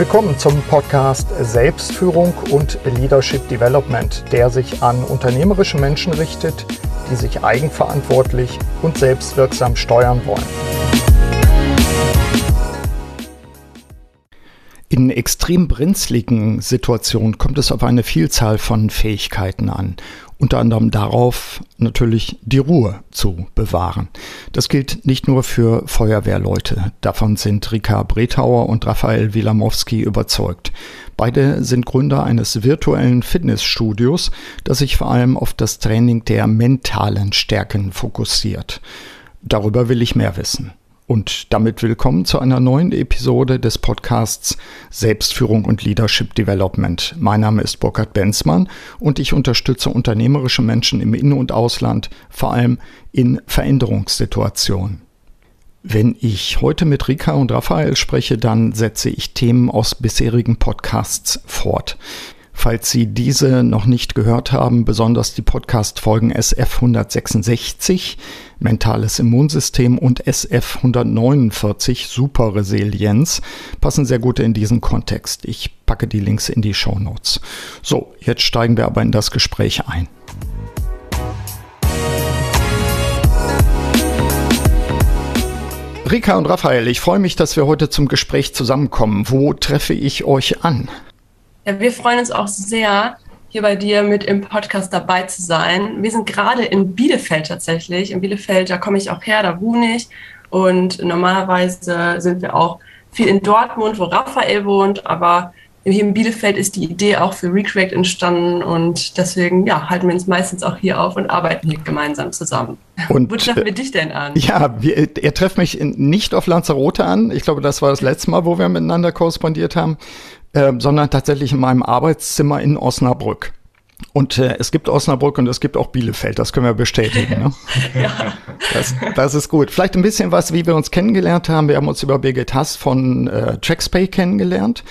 Willkommen zum Podcast Selbstführung und Leadership Development, der sich an unternehmerische Menschen richtet, die sich eigenverantwortlich und selbstwirksam steuern wollen. In extrem brenzligen Situationen kommt es auf eine Vielzahl von Fähigkeiten an unter anderem darauf, natürlich die Ruhe zu bewahren. Das gilt nicht nur für Feuerwehrleute. Davon sind Rika Bretauer und Raphael Wilamowski überzeugt. Beide sind Gründer eines virtuellen Fitnessstudios, das sich vor allem auf das Training der mentalen Stärken fokussiert. Darüber will ich mehr wissen. Und damit willkommen zu einer neuen Episode des Podcasts Selbstführung und Leadership Development. Mein Name ist Burkhard Benzmann und ich unterstütze unternehmerische Menschen im In- und Ausland, vor allem in Veränderungssituationen. Wenn ich heute mit Rika und Raphael spreche, dann setze ich Themen aus bisherigen Podcasts fort. Falls Sie diese noch nicht gehört haben, besonders die Podcast-Folgen SF 166, Mentales Immunsystem und SF 149, Superresilienz, passen sehr gut in diesen Kontext. Ich packe die Links in die Show Notes. So, jetzt steigen wir aber in das Gespräch ein. Rika und Raphael, ich freue mich, dass wir heute zum Gespräch zusammenkommen. Wo treffe ich euch an? Ja, wir freuen uns auch sehr, hier bei dir mit im Podcast dabei zu sein. Wir sind gerade in Bielefeld tatsächlich. In Bielefeld, da komme ich auch her, da wohne ich. Und normalerweise sind wir auch viel in Dortmund, wo Raphael wohnt, aber hier in Bielefeld ist die Idee auch für Recreate entstanden und deswegen ja, halten wir uns meistens auch hier auf und arbeiten hier gemeinsam zusammen. Und, Wo treffen wir dich denn an? Ja, wir, ihr trefft mich nicht auf Lanzarote an. Ich glaube, das war das letzte Mal, wo wir miteinander korrespondiert haben. Ähm, sondern tatsächlich in meinem Arbeitszimmer in Osnabrück. Und äh, es gibt Osnabrück und es gibt auch Bielefeld, das können wir bestätigen. Ne? ja. Das, das, ist gut. Vielleicht ein bisschen was, wie wir uns kennengelernt haben. Wir haben uns über Birgit Hass von äh, Trackspay kennengelernt.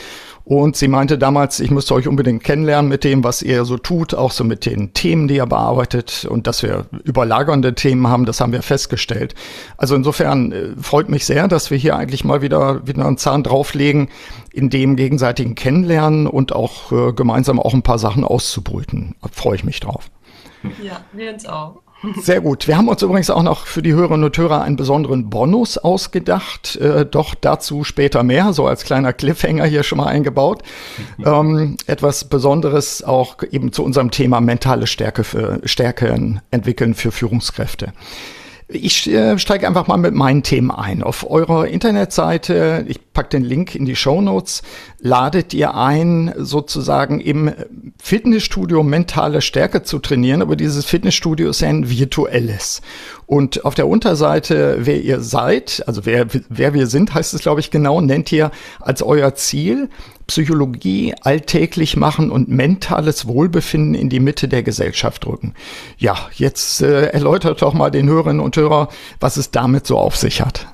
Und sie meinte damals, ich müsste euch unbedingt kennenlernen mit dem, was ihr so tut, auch so mit den Themen, die ihr bearbeitet und dass wir überlagernde Themen haben, das haben wir festgestellt. Also insofern äh, freut mich sehr, dass wir hier eigentlich mal wieder, wieder einen Zahn drauflegen, in dem gegenseitigen Kennenlernen und auch äh, gemeinsam auch ein paar Sachen auszubrüten. Da freue ich mich drauf. Ja, wir uns auch. Sehr gut. Wir haben uns übrigens auch noch für die Hörerinnen und Hörer einen besonderen Bonus ausgedacht. Äh, doch dazu später mehr, so als kleiner Cliffhanger hier schon mal eingebaut. ähm, etwas Besonderes auch eben zu unserem Thema mentale Stärke für Stärken entwickeln für Führungskräfte. Ich äh, steige einfach mal mit meinen Themen ein. Auf eurer Internetseite, ich packe den Link in die Show Notes, ladet ihr ein, sozusagen im Fitnessstudio mentale Stärke zu trainieren, aber dieses Fitnessstudio ist ja ein virtuelles. Und auf der Unterseite, wer ihr seid, also wer, wer wir sind, heißt es, glaube ich, genau, nennt ihr als euer Ziel, Psychologie alltäglich machen und mentales Wohlbefinden in die Mitte der Gesellschaft rücken. Ja, jetzt äh, erläutert doch mal den Hörerinnen und Hörer, was es damit so auf sich hat.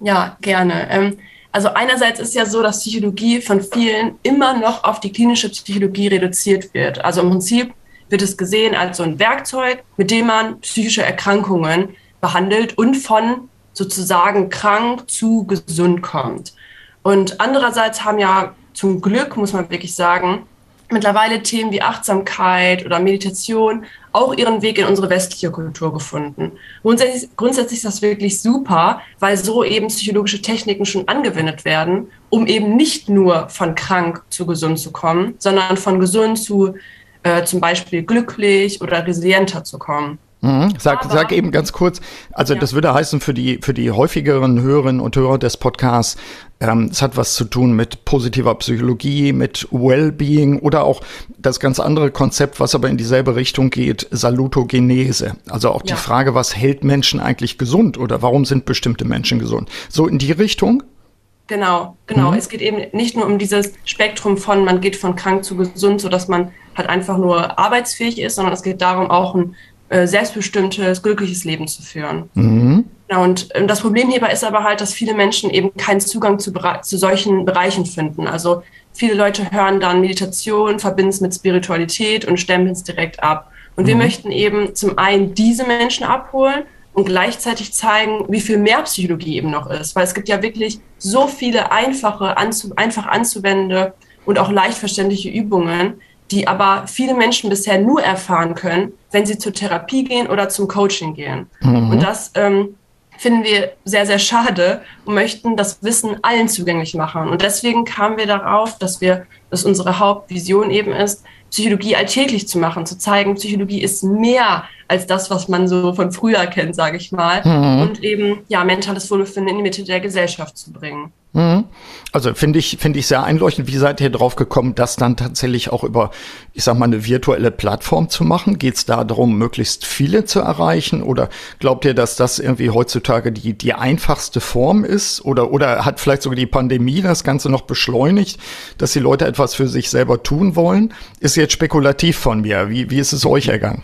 Ja, gerne. Ähm, also einerseits ist ja so, dass Psychologie von vielen immer noch auf die klinische Psychologie reduziert wird. Also im Prinzip wird es gesehen als so ein Werkzeug, mit dem man psychische Erkrankungen behandelt und von sozusagen krank zu gesund kommt. Und andererseits haben ja zum Glück, muss man wirklich sagen, mittlerweile Themen wie Achtsamkeit oder Meditation auch ihren Weg in unsere westliche Kultur gefunden. Grundsätzlich, grundsätzlich ist das wirklich super, weil so eben psychologische Techniken schon angewendet werden, um eben nicht nur von krank zu gesund zu kommen, sondern von gesund zu äh, zum Beispiel glücklich oder resilienter zu kommen. Mhm. Sag, Aber, sag eben ganz kurz, also ja. das würde heißen für die, für die häufigeren Hörerinnen und Hörer des Podcasts, ähm, es hat was zu tun mit positiver Psychologie, mit Wellbeing oder auch das ganz andere Konzept, was aber in dieselbe Richtung geht, Salutogenese. Also auch ja. die Frage, was hält Menschen eigentlich gesund oder warum sind bestimmte Menschen gesund? So in die Richtung? Genau, genau. Mhm. Es geht eben nicht nur um dieses Spektrum von, man geht von krank zu gesund, sodass man halt einfach nur arbeitsfähig ist, sondern es geht darum, auch ein äh, selbstbestimmtes, glückliches Leben zu führen. Mhm. Ja, und äh, das Problem hierbei ist aber halt, dass viele Menschen eben keinen Zugang zu, zu solchen Bereichen finden. Also viele Leute hören dann Meditation, verbinden es mit Spiritualität und stempeln es direkt ab. Und mhm. wir möchten eben zum einen diese Menschen abholen und gleichzeitig zeigen, wie viel mehr Psychologie eben noch ist. Weil es gibt ja wirklich so viele einfache, anzu einfach anzuwendende und auch leicht verständliche Übungen, die aber viele Menschen bisher nur erfahren können, wenn sie zur Therapie gehen oder zum Coaching gehen. Mhm. Und das ähm, finden wir sehr, sehr schade und möchten das Wissen allen zugänglich machen. Und deswegen kamen wir darauf, dass wir, dass unsere Hauptvision eben ist, Psychologie alltäglich zu machen, zu zeigen, Psychologie ist mehr als das, was man so von früher kennt, sage ich mal, mhm. und eben ja mentales Wohlbefinden in die Mitte der Gesellschaft zu bringen. Mhm. Also finde ich, finde ich sehr einleuchtend. Wie seid ihr drauf gekommen, das dann tatsächlich auch über, ich sag mal, eine virtuelle Plattform zu machen? Geht es da darum, möglichst viele zu erreichen? Oder glaubt ihr, dass das irgendwie heutzutage die, die einfachste Form ist? Oder, oder hat vielleicht sogar die Pandemie das Ganze noch beschleunigt, dass die Leute etwas für sich selber tun wollen? Ist jetzt spekulativ von mir. Wie, wie ist es euch ergangen?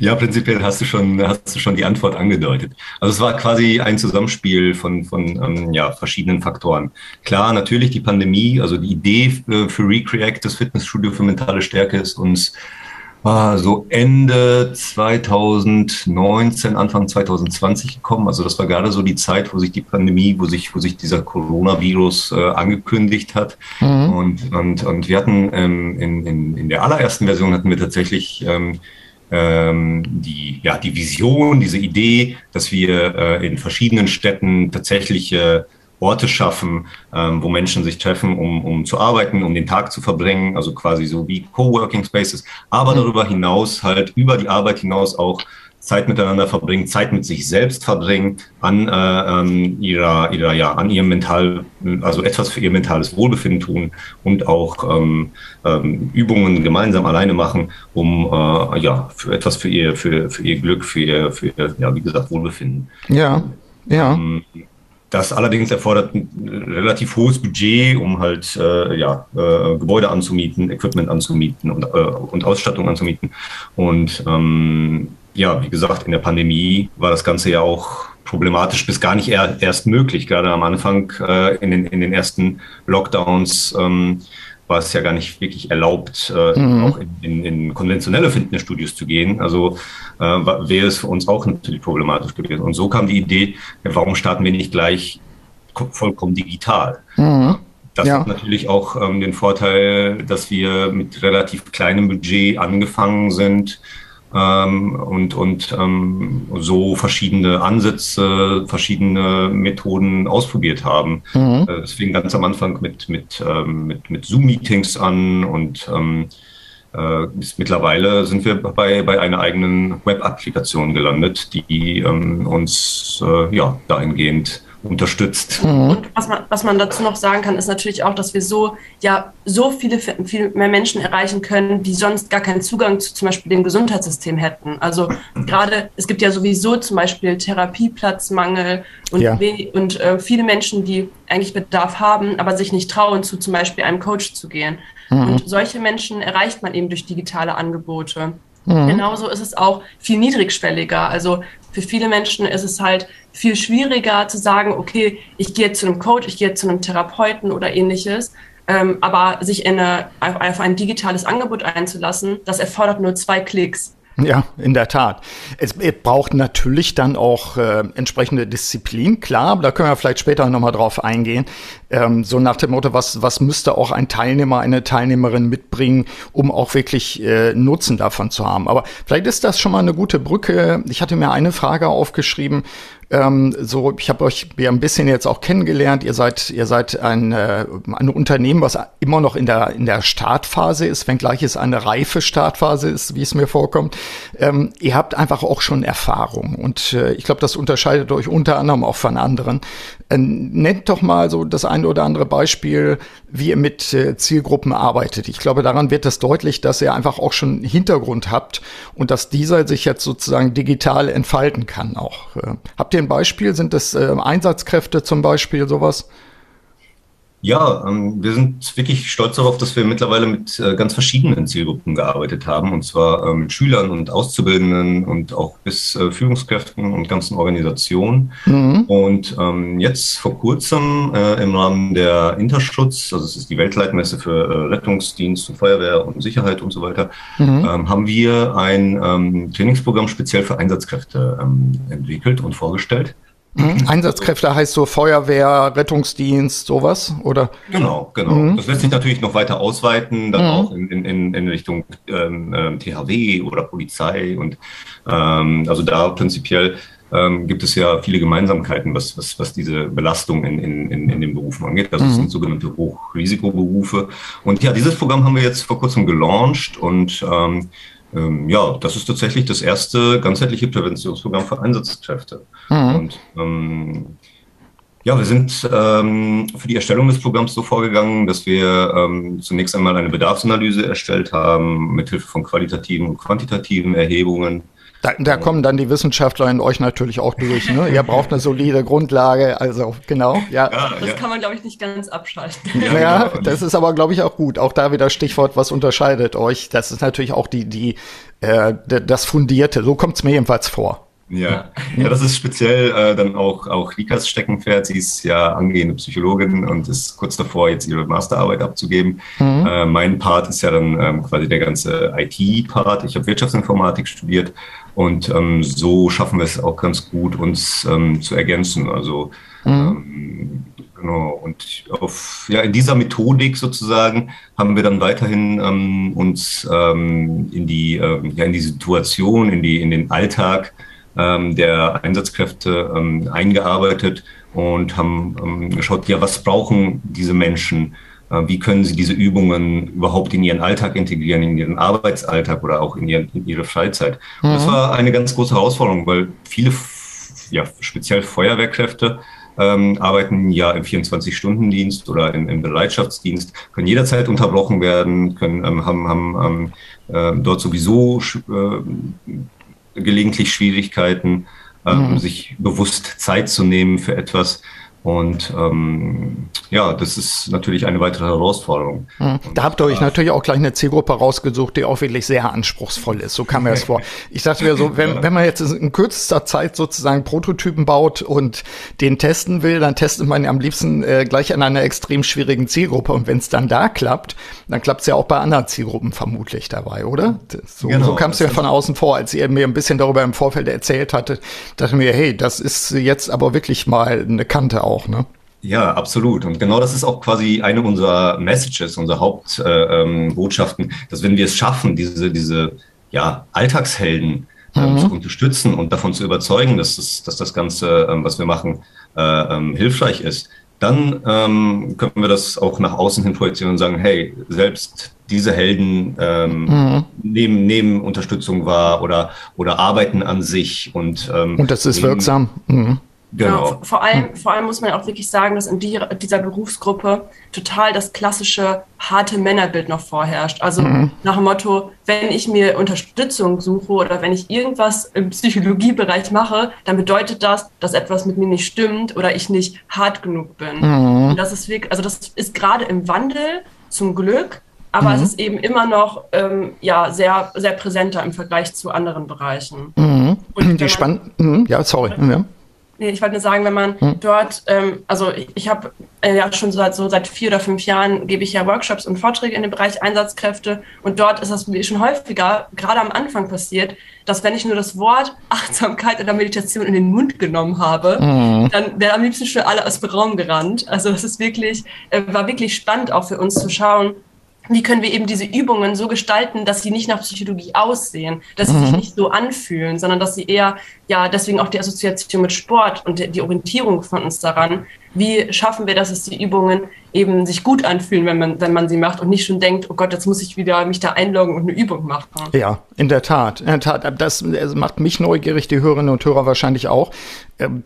Ja, prinzipiell hast du schon, hast du schon die Antwort angedeutet. Also es war quasi ein Zusammenspiel von, von ähm, ja, verschiedenen Faktoren. Klar, natürlich die Pandemie, also die Idee äh, für Recreate, das Fitnessstudio für mentale Stärke, ist uns äh, so Ende 2019, Anfang 2020 gekommen. Also das war gerade so die Zeit, wo sich die Pandemie, wo sich, wo sich dieser Coronavirus äh, angekündigt hat. Mhm. Und, und, und wir hatten ähm, in, in, in der allerersten Version hatten wir tatsächlich ähm, ähm, die, ja, die Vision, diese Idee, dass wir äh, in verschiedenen Städten tatsächliche Orte schaffen, ähm, wo Menschen sich treffen, um, um zu arbeiten, um den Tag zu verbringen, also quasi so wie Coworking Spaces, aber mhm. darüber hinaus halt über die Arbeit hinaus auch Zeit miteinander verbringen, Zeit mit sich selbst verbringen, an äh, ähm, ihrer, ihrer, ja, an ihrem mental, also etwas für ihr mentales Wohlbefinden tun und auch ähm, ähm, Übungen gemeinsam alleine machen, um äh, ja für etwas für ihr, für, für ihr Glück, für ihr, für ihr, ja, wie gesagt, Wohlbefinden. Ja, ja. Ähm, das allerdings erfordert ein relativ hohes Budget, um halt äh, ja, äh, Gebäude anzumieten, Equipment anzumieten und, äh, und Ausstattung anzumieten. Und ähm, ja, wie gesagt, in der Pandemie war das Ganze ja auch problematisch bis gar nicht er, erst möglich. Gerade am Anfang äh, in, den, in den ersten Lockdowns ähm, war es ja gar nicht wirklich erlaubt, äh, mhm. auch in, in, in, konventionelle Fitnessstudios zu gehen. Also äh, wäre es für uns auch natürlich problematisch gewesen. Und so kam die Idee, warum starten wir nicht gleich vollkommen digital? Mhm. Das ja. hat natürlich auch ähm, den Vorteil, dass wir mit relativ kleinem Budget angefangen sind ähm, und, und ähm, so verschiedene Ansätze, verschiedene Methoden ausprobiert haben. Mhm. Äh, es fing ganz am Anfang mit, mit, ähm, mit, mit Zoom-Meetings an und ähm, äh, mittlerweile sind wir bei, bei einer eigenen Web-Applikation gelandet, die ähm, uns äh, ja, dahingehend unterstützt. Mhm. Und was man, was man dazu noch sagen kann, ist natürlich auch, dass wir so ja so viele viel mehr Menschen erreichen können, die sonst gar keinen Zugang zu zum Beispiel dem Gesundheitssystem hätten. Also gerade es gibt ja sowieso zum Beispiel Therapieplatzmangel und, ja. und äh, viele Menschen, die eigentlich Bedarf haben, aber sich nicht trauen, zu zum Beispiel einem Coach zu gehen. Mhm. Und solche Menschen erreicht man eben durch digitale Angebote. Mhm. Genauso ist es auch viel niedrigschwelliger. Also für viele Menschen ist es halt viel schwieriger zu sagen, okay, ich gehe zu einem Coach, ich gehe zu einem Therapeuten oder ähnliches. Ähm, aber sich in eine, auf ein digitales Angebot einzulassen, das erfordert nur zwei Klicks. Ja, in der Tat. Es, es braucht natürlich dann auch äh, entsprechende Disziplin, klar, da können wir vielleicht später nochmal drauf eingehen. Ähm, so nach dem Motto, was, was müsste auch ein Teilnehmer, eine Teilnehmerin mitbringen, um auch wirklich äh, Nutzen davon zu haben. Aber vielleicht ist das schon mal eine gute Brücke. Ich hatte mir eine Frage aufgeschrieben, ähm, so, ich habe euch ja ein bisschen jetzt auch kennengelernt. Ihr seid, ihr seid ein, äh, ein Unternehmen, was immer noch in der in der Startphase ist, wenngleich es eine reife Startphase ist, wie es mir vorkommt. Ähm, ihr habt einfach auch schon Erfahrung und äh, ich glaube, das unterscheidet euch unter anderem auch von anderen. Äh, nennt doch mal so das eine oder andere Beispiel, wie ihr mit äh, Zielgruppen arbeitet. Ich glaube, daran wird es deutlich, dass ihr einfach auch schon Hintergrund habt und dass dieser sich jetzt sozusagen digital entfalten kann auch. Äh, habt ihr ein Beispiel? Sind das Einsatzkräfte zum Beispiel, sowas? Ja, ähm, wir sind wirklich stolz darauf, dass wir mittlerweile mit äh, ganz verschiedenen Zielgruppen gearbeitet haben, und zwar äh, mit Schülern und Auszubildenden und auch bis äh, Führungskräften und ganzen Organisationen. Mhm. Und ähm, jetzt vor kurzem äh, im Rahmen der Interschutz, also es ist die Weltleitmesse für äh, Rettungsdienst und Feuerwehr und Sicherheit und so weiter, mhm. ähm, haben wir ein ähm, Trainingsprogramm speziell für Einsatzkräfte ähm, entwickelt und vorgestellt. Mhm. Einsatzkräfte heißt so Feuerwehr, Rettungsdienst, sowas, oder? Genau, genau. Mhm. Das lässt sich natürlich noch weiter ausweiten, dann mhm. auch in, in, in Richtung ähm, ähm THW oder Polizei und ähm, also da prinzipiell ähm, gibt es ja viele Gemeinsamkeiten, was, was, was diese Belastung in, in, in, in den Berufen angeht. Also es sind mhm. sogenannte Hochrisikoberufe. Und ja, dieses Programm haben wir jetzt vor kurzem gelauncht und ähm, ähm, ja, das ist tatsächlich das erste ganzheitliche Präventionsprogramm für Einsatzkräfte. Mhm. Und ähm, ja, wir sind ähm, für die Erstellung des Programms so vorgegangen, dass wir ähm, zunächst einmal eine Bedarfsanalyse erstellt haben, mithilfe von qualitativen und quantitativen Erhebungen da, da kommen dann die Wissenschaftler in euch natürlich auch durch. Ne? Ihr braucht eine solide Grundlage, also genau. Ja, ja das ja. kann man, glaube ich, nicht ganz abschalten. Ja, ja genau. das ist aber, glaube ich, auch gut. Auch da wieder Stichwort, was unterscheidet euch. Das ist natürlich auch die, die, äh, das Fundierte. So kommt es mir jedenfalls vor. Ja. ja, das ist speziell äh, dann auch, auch Rikas Steckenpferd. Sie ist ja angehende Psychologin und ist kurz davor, jetzt ihre Masterarbeit abzugeben. Mhm. Äh, mein Part ist ja dann ähm, quasi der ganze IT-Part. Ich habe Wirtschaftsinformatik studiert und ähm, so schaffen wir es auch ganz gut, uns ähm, zu ergänzen. Also mhm. ähm, genau. Und auf, ja, in dieser Methodik sozusagen haben wir dann weiterhin ähm, uns ähm, in die ähm, ja, in die Situation, in die in den Alltag ähm, der Einsatzkräfte ähm, eingearbeitet und haben ähm, geschaut, ja, was brauchen diese Menschen? Äh, wie können sie diese Übungen überhaupt in ihren Alltag integrieren, in ihren Arbeitsalltag oder auch in, ihren, in ihre Freizeit? Mhm. Und das mhm. war eine ganz große Herausforderung, weil viele, ja, speziell Feuerwehrkräfte, ähm, arbeiten ja im 24-Stunden-Dienst oder im, im, Bereitschaftsdienst, können jederzeit unterbrochen werden, können, ähm, haben, haben ähm, äh, dort sowieso äh, gelegentlich Schwierigkeiten, ähm, mhm. sich bewusst Zeit zu nehmen für etwas. Und ähm, ja, das ist natürlich eine weitere Herausforderung. Mhm. Da habt ihr euch natürlich auch gleich eine Zielgruppe rausgesucht, die auch wirklich sehr anspruchsvoll ist. So kam mir das vor. Ich dachte mir so, wenn, wenn man jetzt in kürzester Zeit sozusagen Prototypen baut und den testen will, dann testet man ja am liebsten äh, gleich an einer extrem schwierigen Zielgruppe. Und wenn es dann da klappt, dann klappt es ja auch bei anderen Zielgruppen vermutlich dabei, oder? So, genau, so kam es ja von außen vor, als ihr mir ein bisschen darüber im Vorfeld erzählt hattet, dachte mir, hey, das ist jetzt aber wirklich mal eine Kante auch, ne? Ja, absolut. Und genau das ist auch quasi eine unserer Messages, unserer Hauptbotschaften, äh, ähm, dass wenn wir es schaffen, diese, diese ja, Alltagshelden ähm, mhm. zu unterstützen und davon zu überzeugen, dass das, dass das Ganze, ähm, was wir machen, äh, ähm, hilfreich ist, dann ähm, können wir das auch nach außen hin projizieren und sagen, hey, selbst diese Helden ähm, mhm. nehmen, nehmen Unterstützung wahr oder, oder arbeiten an sich und Und das ist wirksam. Mhm. Genau. genau. Vor, allem, vor allem muss man auch wirklich sagen, dass in die, dieser Berufsgruppe total das klassische harte Männerbild noch vorherrscht. Also mhm. nach dem Motto, wenn ich mir Unterstützung suche oder wenn ich irgendwas im Psychologiebereich mache, dann bedeutet das, dass etwas mit mir nicht stimmt oder ich nicht hart genug bin. Mhm. Und das ist wirklich, also das ist gerade im Wandel zum Glück, aber mhm. es ist eben immer noch ähm, ja, sehr, sehr präsenter im Vergleich zu anderen Bereichen. Mhm. Und die spannend, mhm. ja, sorry. Ja. Nee, ich wollte nur sagen, wenn man hm. dort, ähm, also ich, ich habe äh, ja schon seit so seit vier oder fünf Jahren gebe ich ja Workshops und Vorträge in dem Bereich Einsatzkräfte und dort ist das schon häufiger, gerade am Anfang passiert, dass wenn ich nur das Wort Achtsamkeit oder Meditation in den Mund genommen habe, hm. dann wäre am liebsten schon alle aus dem Raum gerannt. Also das ist wirklich, äh, war wirklich spannend auch für uns zu schauen, wie können wir eben diese Übungen so gestalten, dass sie nicht nach Psychologie aussehen, dass sie mhm. sich nicht so anfühlen, sondern dass sie eher, ja, deswegen auch die Assoziation mit Sport und die Orientierung von uns daran, wie schaffen wir, dass es die Übungen eben sich gut anfühlen, wenn man, wenn man sie macht und nicht schon denkt, oh Gott, jetzt muss ich wieder mich da einloggen und eine Übung machen. Ja, in der Tat. In der Tat. Das macht mich neugierig, die Hörerinnen und Hörer wahrscheinlich auch. Ähm,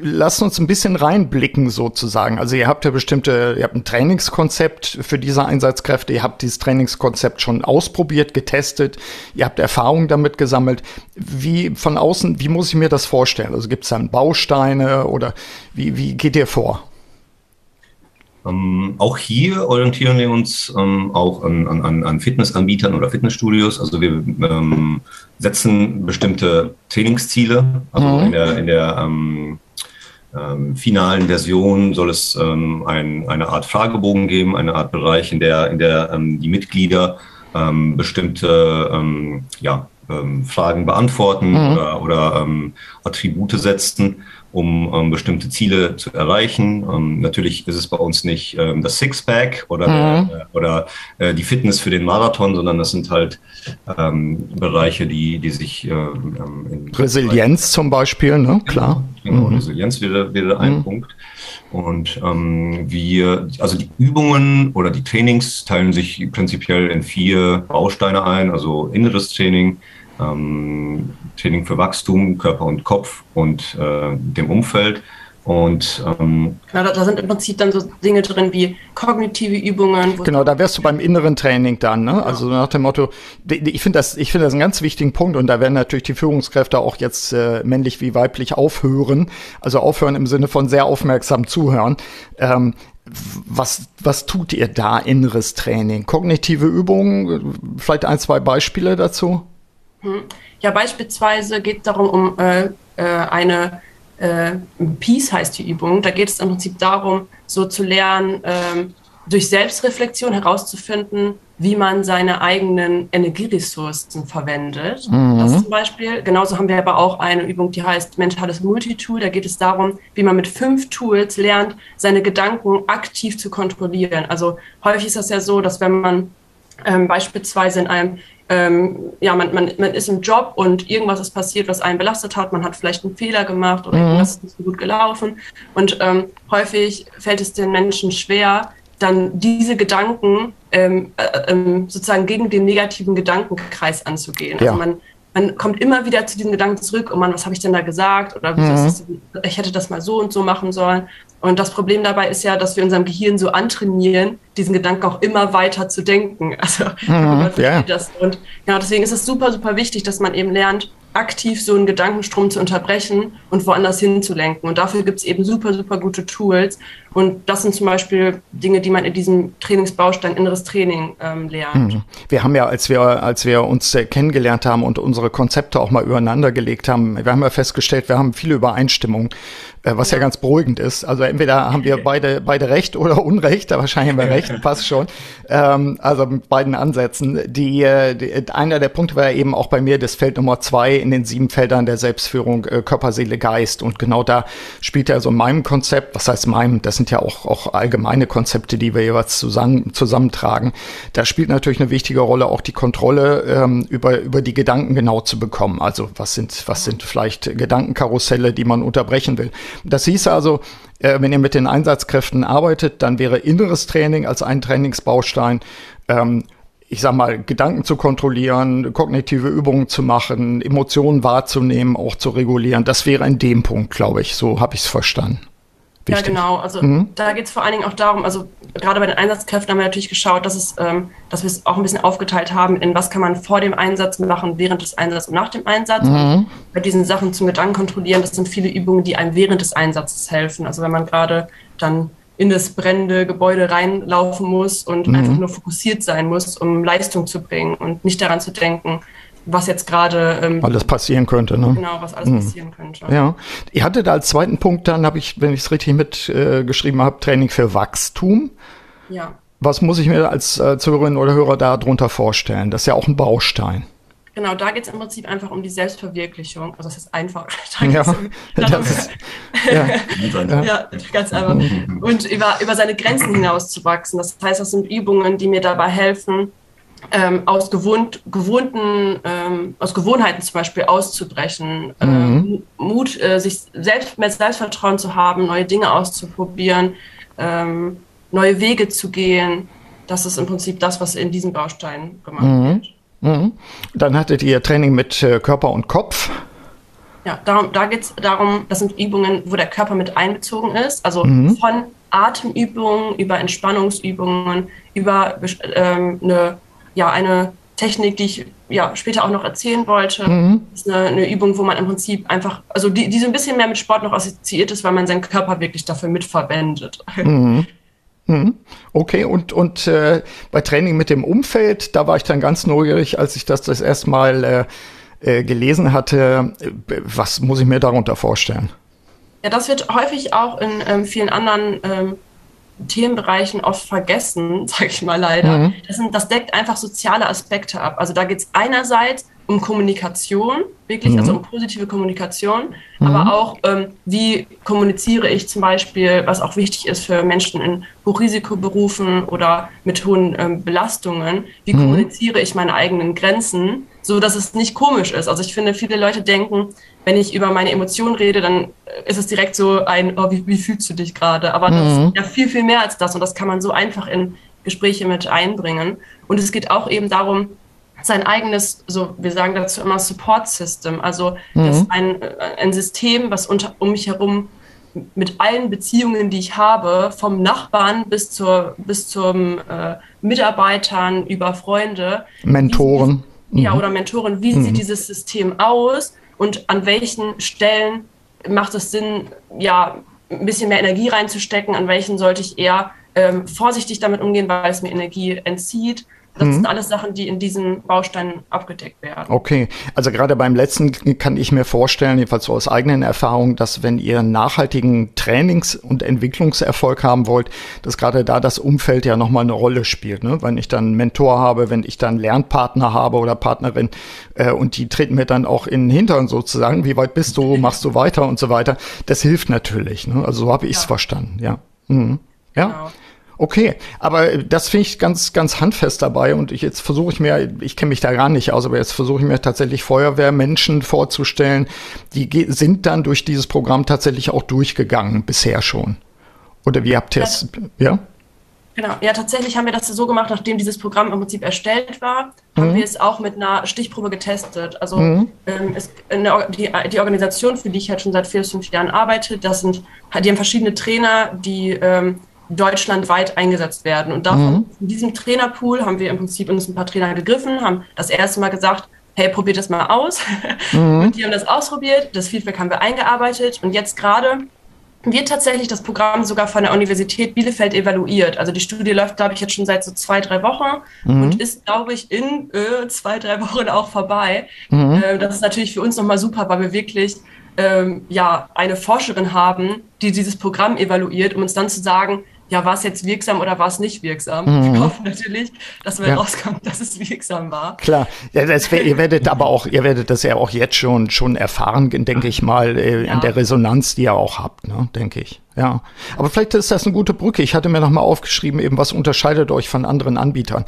lasst uns ein bisschen reinblicken sozusagen. Also ihr habt ja bestimmte, ihr habt ein Trainingskonzept für diese Einsatzkräfte, ihr habt dieses Trainingskonzept schon ausprobiert, getestet, ihr habt Erfahrungen damit gesammelt. Wie von außen, wie muss ich mir das vorstellen? Also gibt es dann Bausteine oder wie, wie geht ihr vor? Ähm, auch hier orientieren wir uns ähm, auch an, an, an Fitnessanbietern oder Fitnessstudios. Also wir ähm, setzen bestimmte Trainingsziele. Also mhm. in der, in der ähm, ähm, finalen Version soll es ähm, ein, eine Art Fragebogen geben, eine Art Bereich, in der, in der die Mitglieder bestimmte ja, Fragen beantworten mhm. oder, oder Attribute setzen um ähm, bestimmte Ziele zu erreichen. Ähm, natürlich ist es bei uns nicht ähm, das Sixpack oder, mhm. äh, oder äh, die Fitness für den Marathon, sondern das sind halt ähm, Bereiche, die, die sich äh, in Resilienz zum Beispiel, ne? Klar. Genau, mhm. Resilienz wäre, wäre ein mhm. Punkt. Und ähm, wir, also die Übungen oder die Trainings teilen sich prinzipiell in vier Bausteine ein, also inneres Training, ähm, Training für Wachstum, Körper und Kopf und äh, dem Umfeld. Und ähm, genau, da, da, sind im Prinzip dann so Dinge drin wie kognitive Übungen. Genau, da wärst du beim inneren Training dann, ne? Genau. Also nach dem Motto, ich finde das, ich finde das einen ganz wichtigen Punkt und da werden natürlich die Führungskräfte auch jetzt äh, männlich wie weiblich aufhören, also aufhören im Sinne von sehr aufmerksam zuhören. Ähm, was, was tut ihr da inneres Training? Kognitive Übungen, vielleicht ein, zwei Beispiele dazu? Hm. Ja, beispielsweise geht es darum, um äh, äh, eine äh, Peace heißt die Übung. Da geht es im Prinzip darum, so zu lernen, ähm, durch Selbstreflexion herauszufinden, wie man seine eigenen Energieressourcen verwendet. Mhm. Das zum Beispiel. Genauso haben wir aber auch eine Übung, die heißt mentales Multitool. Da geht es darum, wie man mit fünf Tools lernt, seine Gedanken aktiv zu kontrollieren. Also häufig ist das ja so, dass wenn man ähm, beispielsweise in einem ähm, ja, man, man, man ist im Job und irgendwas ist passiert, was einen belastet hat. Man hat vielleicht einen Fehler gemacht oder mhm. irgendwas ist nicht so gut gelaufen. Und ähm, häufig fällt es den Menschen schwer, dann diese Gedanken ähm, äh, ähm, sozusagen gegen den negativen Gedankenkreis anzugehen. Ja. Also man, man kommt immer wieder zu diesen Gedanken zurück, oh Mann, was habe ich denn da gesagt? Oder mhm. das, ich hätte das mal so und so machen sollen. Und das Problem dabei ist ja, dass wir unserem Gehirn so antrainieren, diesen Gedanken auch immer weiter zu denken. Also mhm, ja. das. Und genau deswegen ist es super, super wichtig, dass man eben lernt, aktiv so einen Gedankenstrom zu unterbrechen und woanders hinzulenken. Und dafür gibt es eben super, super gute Tools. Und das sind zum Beispiel Dinge, die man in diesem Trainingsbaustein inneres Training ähm, lernt. Mhm. Wir haben ja, als wir, als wir uns äh, kennengelernt haben und unsere Konzepte auch mal übereinander gelegt haben, wir haben ja festgestellt, wir haben viele Übereinstimmungen. Äh, was ja. ja. ganz beruhigend ist. Also entweder haben wir beide, beide Recht oder Unrecht, aber wahrscheinlich haben wir Recht, passt schon. Ähm, also mit beiden Ansätzen. Die, äh, die, einer der Punkte war ja eben auch bei mir das Feld Nummer zwei in den sieben Feldern der Selbstführung äh, Körper, Seele, Geist. Und genau da spielt er so in meinem Konzept, was heißt meinem, das sind ja auch, auch allgemeine Konzepte, die wir jeweils zusammen, zusammentragen. Da spielt natürlich eine wichtige Rolle auch die Kontrolle ähm, über, über die Gedanken genau zu bekommen. Also was sind, was sind vielleicht Gedankenkarusselle, die man unterbrechen will. Das hieß also, äh, wenn ihr mit den Einsatzkräften arbeitet, dann wäre inneres Training als ein Trainingsbaustein. Ähm, ich sag mal, Gedanken zu kontrollieren, kognitive Übungen zu machen, Emotionen wahrzunehmen, auch zu regulieren. Das wäre in dem Punkt, glaube ich. So habe ich es verstanden. Wichtig. Ja, genau. Also mhm. da geht es vor allen Dingen auch darum, also gerade bei den Einsatzkräften haben wir natürlich geschaut, dass, es, ähm, dass wir es auch ein bisschen aufgeteilt haben, in was kann man vor dem Einsatz machen, während des Einsatzes und nach dem Einsatz. Mhm. Bei diesen Sachen zum Gedanken kontrollieren, das sind viele Übungen, die einem während des Einsatzes helfen. Also wenn man gerade dann in das brennende Gebäude reinlaufen muss und mhm. einfach nur fokussiert sein muss, um Leistung zu bringen und nicht daran zu denken, was jetzt gerade ähm, alles passieren könnte. Ne? Genau, was alles mhm. passieren könnte. Ja, ihr hattet als zweiten Punkt dann, habe ich, wenn ich es richtig mitgeschrieben äh, habe, Training für Wachstum. Ja. Was muss ich mir als äh, Zuhörerin oder Hörer darunter vorstellen? Das ist ja auch ein Baustein. Genau, da geht es im Prinzip einfach um die Selbstverwirklichung. Also das ist einfach. Da ja, darum, ist, ja. ja, ganz einfach. Und über, über seine Grenzen hinaus zu wachsen. Das heißt, das sind Übungen, die mir dabei helfen, ähm, aus gewohnt, gewohnten, ähm, aus Gewohnheiten zum Beispiel auszubrechen, mhm. ähm, Mut, äh, sich selbst mehr Selbstvertrauen zu haben, neue Dinge auszuprobieren, ähm, neue Wege zu gehen. Das ist im Prinzip das, was in diesem Baustein gemacht mhm. wird. Mhm. Dann hattet ihr Training mit äh, Körper und Kopf. Ja, darum, da geht es darum, das sind Übungen, wo der Körper mit einbezogen ist, also mhm. von Atemübungen über Entspannungsübungen, über ähm, eine ja, eine Technik, die ich ja später auch noch erzählen wollte. Mhm. Das ist eine, eine, Übung, wo man im Prinzip einfach, also die, die so ein bisschen mehr mit Sport noch assoziiert ist, weil man seinen Körper wirklich dafür mitverwendet. Mhm. Mhm. Okay, und, und äh, bei Training mit dem Umfeld, da war ich dann ganz neugierig, als ich das das erste Mal äh, äh, gelesen hatte. Was muss ich mir darunter vorstellen? Ja, das wird häufig auch in ähm, vielen anderen ähm, Themenbereichen oft vergessen, sage ich mal leider. Mhm. Das, sind, das deckt einfach soziale Aspekte ab. Also da geht es einerseits um Kommunikation, wirklich, also mhm. also um positive Kommunikation, mhm. aber auch, ähm, wie kommuniziere ich zum Beispiel, was auch wichtig ist für Menschen in Hochrisikoberufen oder mit hohen ähm, Belastungen, wie mhm. kommuniziere ich meine eigenen Grenzen, so dass es nicht komisch ist. Also ich finde, viele Leute denken, wenn ich über meine Emotionen rede, dann ist es direkt so ein, oh, wie, wie fühlst du dich gerade? Aber das ist mhm. ja viel, viel mehr als das und das kann man so einfach in Gespräche mit einbringen. Und es geht auch eben darum, sein eigenes, so wir sagen dazu immer Support System, also mhm. das ein, äh, ein System, was unter, um mich herum mit allen Beziehungen, die ich habe, vom Nachbarn bis zur bis zum äh, Mitarbeitern über Freunde, Mentoren, ja mhm. oder Mentoren, wie mhm. sieht dieses System aus und an welchen Stellen macht es Sinn, ja ein bisschen mehr Energie reinzustecken, an welchen sollte ich eher ähm, vorsichtig damit umgehen, weil es mir Energie entzieht das mhm. sind alles Sachen, die in diesen Bausteinen abgedeckt werden. Okay, also gerade beim letzten kann ich mir vorstellen, jedenfalls so aus eigenen Erfahrungen, dass wenn ihr nachhaltigen Trainings- und Entwicklungserfolg haben wollt, dass gerade da das Umfeld ja nochmal eine Rolle spielt. Ne? Wenn ich dann einen Mentor habe, wenn ich dann Lernpartner habe oder Partnerin äh, und die treten mir dann auch in den Hintern sozusagen, wie weit bist du, machst du weiter und so weiter, das hilft natürlich. Ne? Also so habe ich es ja. verstanden, ja. Mhm. Ja. Genau. Okay, aber das finde ich ganz, ganz handfest dabei und ich, jetzt versuche ich mir, ich kenne mich da gar nicht aus, aber jetzt versuche ich mir tatsächlich Feuerwehrmenschen vorzustellen, die sind dann durch dieses Programm tatsächlich auch durchgegangen bisher schon. Oder wie habt ihr es, ja? ja? Genau, ja, tatsächlich haben wir das so gemacht, nachdem dieses Programm im Prinzip erstellt war, mhm. haben wir es auch mit einer Stichprobe getestet. Also mhm. ähm, es, der, die, die, Organisation, für die ich halt schon seit vier fünf Jahren arbeite, das sind, die haben verschiedene Trainer, die ähm, deutschlandweit eingesetzt werden. Und davon, mhm. in diesem Trainerpool haben wir im Prinzip uns ein paar Trainer gegriffen, haben das erste Mal gesagt, hey, probiert das mal aus. Mhm. Und die haben das ausprobiert, das Feedback haben wir eingearbeitet und jetzt gerade wird tatsächlich das Programm sogar von der Universität Bielefeld evaluiert. Also die Studie läuft, glaube ich, jetzt schon seit so zwei, drei Wochen mhm. und ist, glaube ich, in äh, zwei, drei Wochen auch vorbei. Äh, das ist natürlich für uns nochmal super, weil wir wirklich ähm, ja, eine Forscherin haben, die dieses Programm evaluiert, um uns dann zu sagen, ja, war es jetzt wirksam oder war es nicht wirksam? Mhm. Wir hoffen natürlich, dass wir ja. rauskommt, dass es wirksam war. Klar, ja, das, ihr werdet aber auch, ihr werdet das ja auch jetzt schon, schon erfahren, denke ich mal, äh, ja. an der Resonanz, die ihr auch habt, ne, denke ich. Ja, aber vielleicht ist das eine gute Brücke. Ich hatte mir noch mal aufgeschrieben, eben was unterscheidet euch von anderen Anbietern.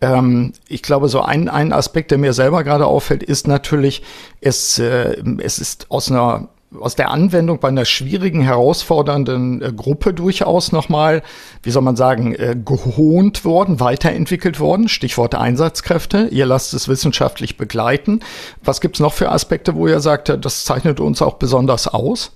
Ähm, ich glaube, so ein, ein Aspekt, der mir selber gerade auffällt, ist natürlich, es, äh, es ist aus einer aus der Anwendung bei einer schwierigen, herausfordernden äh, Gruppe durchaus nochmal, wie soll man sagen, äh, gehohnt worden, weiterentwickelt worden. Stichwort Einsatzkräfte. Ihr lasst es wissenschaftlich begleiten. Was gibt's noch für Aspekte, wo ihr sagt, äh, das zeichnet uns auch besonders aus?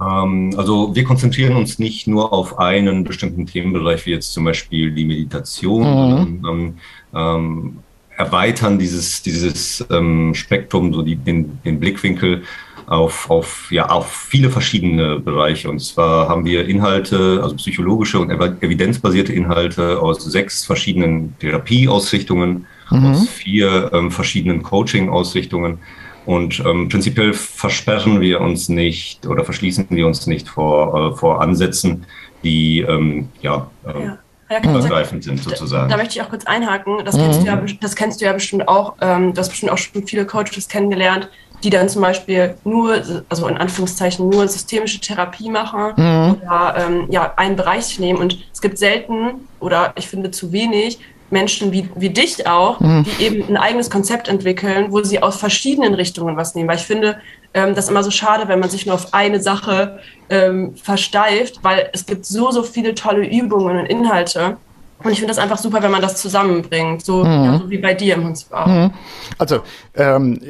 Ähm, also wir konzentrieren uns nicht nur auf einen bestimmten Themenbereich, wie jetzt zum Beispiel die Meditation, mhm. ähm, ähm, erweitern dieses, dieses ähm, Spektrum, so die, den, den Blickwinkel auf, auf, ja, auf viele verschiedene Bereiche. Und zwar haben wir Inhalte, also psychologische und evidenzbasierte Inhalte aus sechs verschiedenen Therapieausrichtungen, mhm. aus vier ähm, verschiedenen Coaching-Ausrichtungen. Und ähm, prinzipiell versperren wir uns nicht oder verschließen wir uns nicht vor, äh, vor Ansätzen, die ähm, ja, äh, ja. Ja, übergreifend sind sozusagen. Da, da, möchte ich auch kurz einhaken. Das, mhm. kennst, du ja, das kennst du ja bestimmt auch. Ähm, du hast bestimmt auch schon viele Coaches kennengelernt, die dann zum Beispiel nur, also in Anführungszeichen nur systemische Therapie machen mhm. oder ähm, ja, einen Bereich nehmen. Und es gibt selten oder ich finde zu wenig Menschen wie, wie dich auch, mhm. die eben ein eigenes Konzept entwickeln, wo sie aus verschiedenen Richtungen was nehmen. Weil ich finde ähm, das immer so schade, wenn man sich nur auf eine Sache ähm, versteift, weil es gibt so, so viele tolle Übungen und Inhalte, Und ich finde das einfach super, wenn man das zusammenbringt, so, mhm. ja, so wie bei dir im Prinzip auch. Mhm. Also, ähm,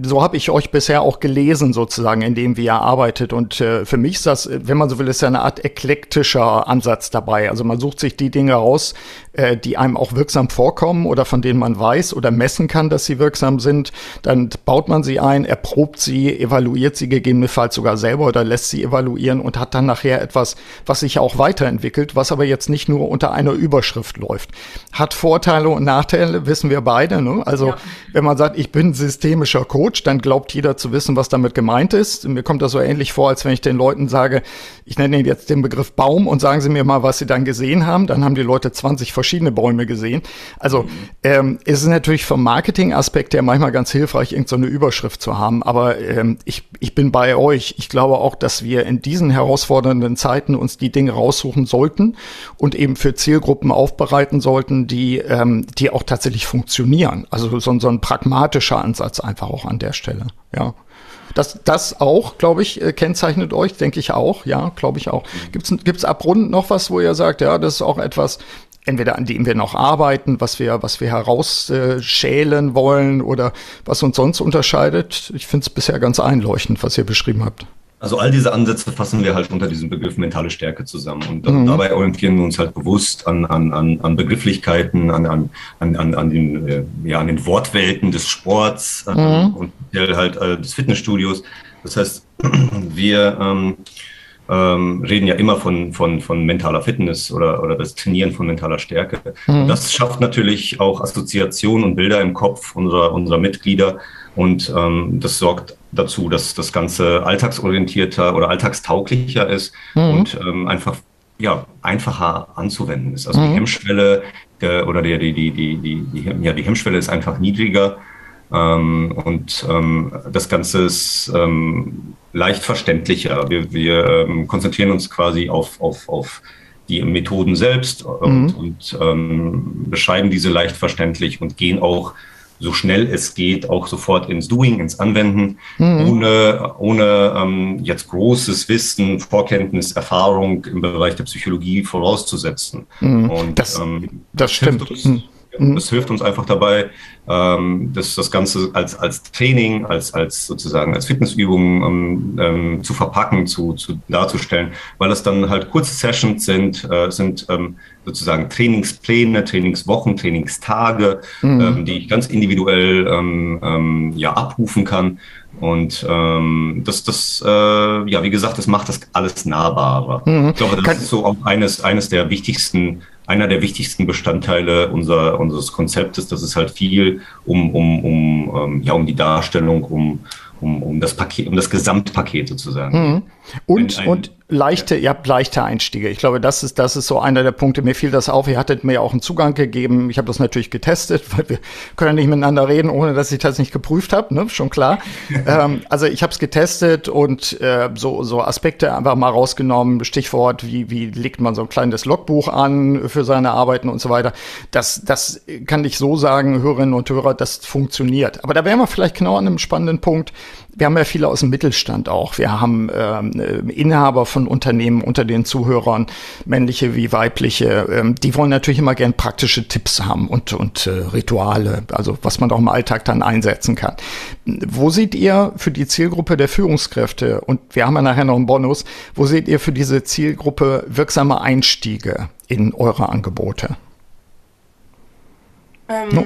so habe ich euch bisher auch gelesen, sozusagen, in dem wie ihr arbeitet. Und äh, für mich ist das, wenn man so will, ist ja eine Art eklektischer Ansatz dabei. Also man sucht sich die Dinge raus, äh, die einem auch wirksam vorkommen oder von denen man weiß oder messen kann, dass sie wirksam sind. Dann baut man sie ein, erprobt sie, evaluiert sie gegebenenfalls sogar selber oder lässt sie evaluieren und hat dann nachher etwas, was sich auch weiterentwickelt, was aber jetzt nicht nur unter einer Überschrift läuft. Hat Vorteile und Nachteile, wissen wir beide. Ne? Also ja. wenn man sagt, ich bin systemischer Coach, dann glaubt jeder zu wissen, was damit gemeint ist. Mir kommt das so ähnlich vor, als wenn ich den Leuten sage, ich nenne jetzt den Begriff Baum und sagen Sie mir mal, was Sie dann gesehen haben. Dann haben die Leute 20 verschiedene Bäume gesehen. Also ähm, es ist natürlich vom Marketing-Aspekt her manchmal ganz hilfreich, irgendeine so Überschrift zu haben. Aber ähm, ich, ich bin bei euch. Ich glaube auch, dass wir in diesen herausfordernden Zeiten uns die Dinge raussuchen sollten und eben für Zielgruppen aufbereiten sollten, die, ähm, die auch tatsächlich funktionieren. Also so, so ein pragmatischer Ansatz einfach auch an der Stelle. Ja. Das, das auch, glaube ich, äh, kennzeichnet euch, denke ich auch, ja, glaube ich auch. Gibt es abrund noch was, wo ihr sagt, ja, das ist auch etwas, entweder an dem wir noch arbeiten, was wir, was wir herausschälen wollen oder was uns sonst unterscheidet? Ich finde es bisher ganz einleuchtend, was ihr beschrieben habt. Also all diese Ansätze fassen wir halt unter diesem Begriff mentale Stärke zusammen. Und mhm. dabei orientieren wir uns halt bewusst an, an, an Begrifflichkeiten, an, an, an, an, den, äh, ja, an den Wortwelten des Sports mhm. und halt äh, des Fitnessstudios. Das heißt, wir ähm, ähm, reden ja immer von, von, von mentaler Fitness oder, oder das Trainieren von mentaler Stärke. Mhm. Das schafft natürlich auch Assoziationen und Bilder im Kopf unserer, unserer Mitglieder und ähm, das sorgt dazu, dass das Ganze alltagsorientierter oder alltagstauglicher ist mhm. und ähm, einfach ja, einfacher anzuwenden ist. Also mhm. die Hemmschwelle äh, oder die, die, die, die, die, die, ja, die Hemmschwelle ist einfach niedriger ähm, und ähm, das Ganze ist ähm, leicht verständlicher. Wir, wir ähm, konzentrieren uns quasi auf, auf, auf die Methoden selbst und, mhm. und ähm, beschreiben diese leicht verständlich und gehen auch so schnell es geht, auch sofort ins Doing, ins Anwenden, mhm. ohne, ohne ähm, jetzt großes Wissen, Vorkenntnis, Erfahrung im Bereich der Psychologie vorauszusetzen. Mhm. Und das, ähm, das stimmt. Mhm. Mhm. Das hilft uns einfach dabei, ähm, das, das Ganze als, als Training, als, als sozusagen als Fitnessübung ähm, ähm, zu verpacken, zu, zu darzustellen, weil es dann halt kurze Sessions sind, äh, sind ähm, sozusagen Trainingspläne, Trainingswochen, Trainingstage, mhm. ähm, die ich ganz individuell ähm, ähm, ja abrufen kann. Und ähm, das, das, äh, ja, wie gesagt, das macht das alles nahbarer. Mhm. Ich glaube, das kann ist so auch eines, eines der wichtigsten einer der wichtigsten Bestandteile unser, unseres Konzeptes, dass es halt viel um, um, um, ähm, ja, um die Darstellung, um, um, um das Paket, um das Gesamtpaket sozusagen. Mhm. Und, und leichte, ihr habt leichte Einstiege. Ich glaube, das ist, das ist so einer der Punkte. Mir fiel das auf. Ihr hattet mir auch einen Zugang gegeben. Ich habe das natürlich getestet, weil wir können ja nicht miteinander reden, ohne dass ich das nicht geprüft habe, ne? Schon klar. ähm, also ich habe es getestet und äh, so, so Aspekte einfach mal rausgenommen. Stichwort, wie, wie legt man so ein kleines Logbuch an für seine Arbeiten und so weiter. Das, das kann ich so sagen, Hörerinnen und Hörer, das funktioniert. Aber da wären wir vielleicht genau an einem spannenden Punkt wir haben ja viele aus dem Mittelstand auch. Wir haben ähm, Inhaber von Unternehmen unter den Zuhörern, männliche wie weibliche. Ähm, die wollen natürlich immer gern praktische Tipps haben und, und äh, Rituale, also was man auch im Alltag dann einsetzen kann. Wo seht ihr für die Zielgruppe der Führungskräfte, und wir haben ja nachher noch einen Bonus, wo seht ihr für diese Zielgruppe wirksame Einstiege in eure Angebote? Ähm, no?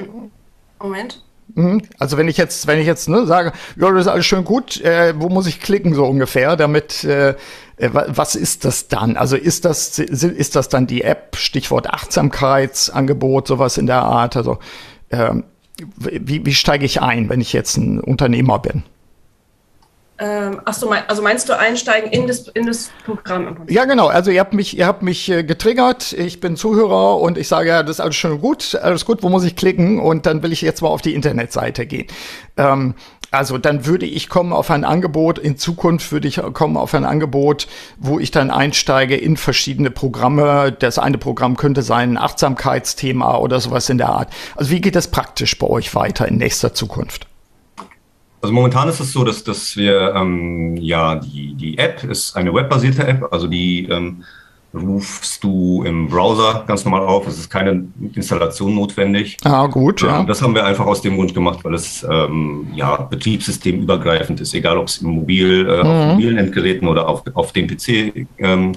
Moment. Mhm. Also wenn ich jetzt, wenn ich jetzt ne, sage, ja, das ist alles schön gut, äh, wo muss ich klicken so ungefähr, damit äh, äh was ist das dann? Also ist das ist das dann die App, Stichwort Achtsamkeitsangebot, sowas in der Art? Also ähm, wie, wie steige ich ein, wenn ich jetzt ein Unternehmer bin? Ähm, ach so, mein, also meinst du einsteigen in das, in das Programm? Ja, genau. Also ihr habt mich, ihr habt mich äh, getriggert. Ich bin Zuhörer und ich sage, ja, das ist alles schön gut, alles gut. Wo muss ich klicken? Und dann will ich jetzt mal auf die Internetseite gehen. Ähm, also dann würde ich kommen auf ein Angebot, in Zukunft würde ich kommen auf ein Angebot, wo ich dann einsteige in verschiedene Programme. Das eine Programm könnte sein ein Achtsamkeitsthema oder sowas in der Art. Also wie geht das praktisch bei euch weiter in nächster Zukunft? Also momentan ist es so, dass, dass wir, ähm, ja, die, die App ist eine webbasierte App, also die ähm, rufst du im Browser ganz normal auf. Es ist keine Installation notwendig. Ah, gut, ja. Ähm, das haben wir einfach aus dem Grund gemacht, weil es ähm, ja betriebssystemübergreifend ist, egal ob es im Mobil, äh, mhm. auf mobilen Endgeräten oder auf, auf dem PC ähm,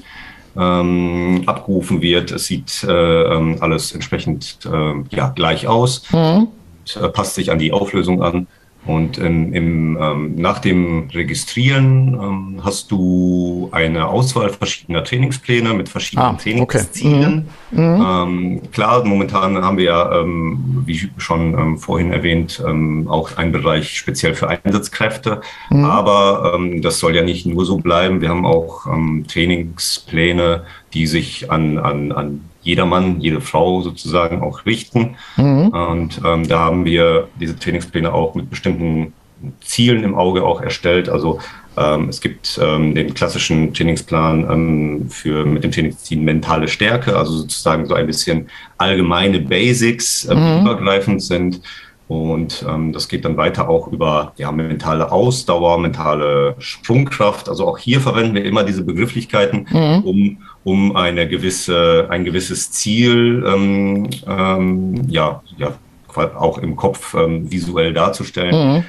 ähm, abgerufen wird. Es sieht äh, ähm, alles entsprechend äh, ja, gleich aus, mhm. und, äh, passt sich an die Auflösung an. Und im, im, ähm, nach dem Registrieren ähm, hast du eine Auswahl verschiedener Trainingspläne mit verschiedenen ah, Trainingszielen. Okay. Mhm. Mhm. Ähm, klar, momentan haben wir ja, ähm, wie schon ähm, vorhin erwähnt, ähm, auch einen Bereich speziell für Einsatzkräfte. Mhm. Aber das soll ja nicht nur so bleiben. Wir haben auch Trainingspläne, die sich an, an, an jedermann, jede Frau sozusagen auch richten. Mhm. Und ähm, da haben wir diese Trainingspläne auch mit bestimmten Zielen im Auge auch erstellt. Also ähm, es gibt ähm, den klassischen Trainingsplan ähm, für mit dem Trainingsziel mentale Stärke, also sozusagen so ein bisschen allgemeine Basics, äh, mhm. übergreifend sind. Und ähm, das geht dann weiter auch über ja, mentale Ausdauer, mentale Sprungkraft. Also auch hier verwenden wir immer diese Begrifflichkeiten, mhm. um um eine gewisse, ein gewisses Ziel ähm, ähm, ja, ja, auch im Kopf visuell darzustellen. Mhm.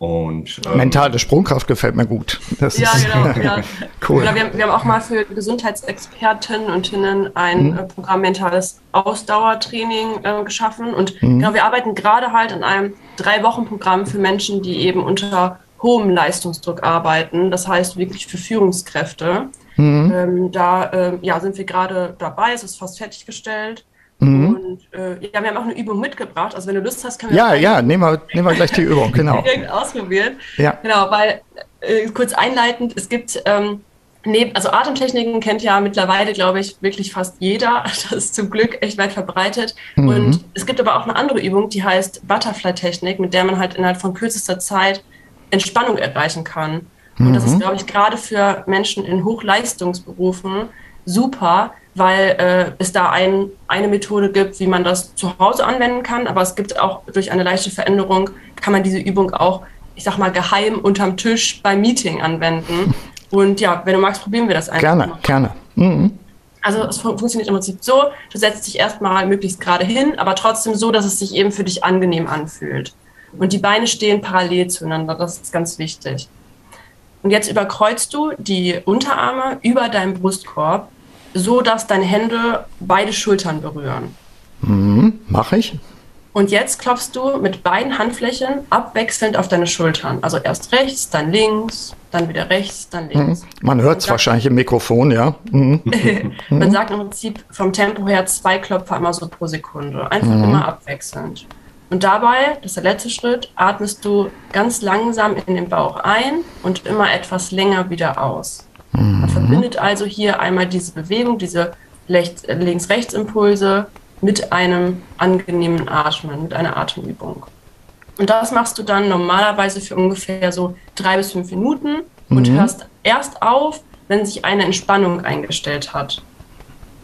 Und, ähm, Mentale Sprungkraft gefällt mir gut. Das ja, ist genau. Ja. cool. Genau, wir, haben, wir, haben, auch mal für Gesundheitsexperten und Hinnen ein mhm. Äh, Programm Mentales Ausdauertraining äh, geschaffen. Und mhm. genau, wir arbeiten gerade halt an einem Drei-Wochen-Programm für Menschen, die eben unter hohem Leistungsdruck arbeiten. Das heißt wirklich für Führungskräfte. Mhm. Ähm, da äh, ja, sind wir gerade dabei, es ist fast fertiggestellt. Mhm. Und äh, ja, wir haben auch eine Übung mitgebracht. Also wenn du Lust hast, können wir ja, ja, nehmen wir, nehmen wir gleich die Übung, genau. ausprobieren. Ja. Genau, weil äh, kurz einleitend, es gibt ähm, neben, also Atemtechniken kennt ja mittlerweile, glaube ich, wirklich fast jeder. Das ist zum Glück echt weit verbreitet. Mhm. Und es gibt aber auch eine andere Übung, die heißt Butterfly-Technik, mit der man halt innerhalb von kürzester Zeit Entspannung erreichen kann. Und das ist, mhm. glaube ich, gerade für Menschen in Hochleistungsberufen super, weil äh, es da ein, eine Methode gibt, wie man das zu Hause anwenden kann. Aber es gibt auch durch eine leichte Veränderung, kann man diese Übung auch, ich sag mal, geheim unterm Tisch beim Meeting anwenden. Und ja, wenn du magst, probieren wir das einfach. Gerne, mal. gerne. Mhm. Also es fun funktioniert im Prinzip so, du setzt dich erstmal möglichst gerade hin, aber trotzdem so, dass es sich eben für dich angenehm anfühlt. Und die Beine stehen parallel zueinander, das ist ganz wichtig. Und jetzt überkreuzt du die Unterarme über deinem Brustkorb, so dass deine Hände beide Schultern berühren. Mhm, Mache ich. Und jetzt klopfst du mit beiden Handflächen abwechselnd auf deine Schultern. Also erst rechts, dann links, dann wieder rechts, dann links. Mhm. Man hört es wahrscheinlich im Mikrofon, ja. Mhm. Man sagt im Prinzip vom Tempo her zwei Klopfer immer so pro Sekunde. Einfach mhm. immer abwechselnd. Und dabei, das ist der letzte Schritt, atmest du ganz langsam in den Bauch ein und immer etwas länger wieder aus. Man mhm. verbindet also hier einmal diese Bewegung, diese Links-Rechts-Impulse mit einem angenehmen Atmen, mit einer Atemübung. Und das machst du dann normalerweise für ungefähr so drei bis fünf Minuten und mhm. hörst erst auf, wenn sich eine Entspannung eingestellt hat.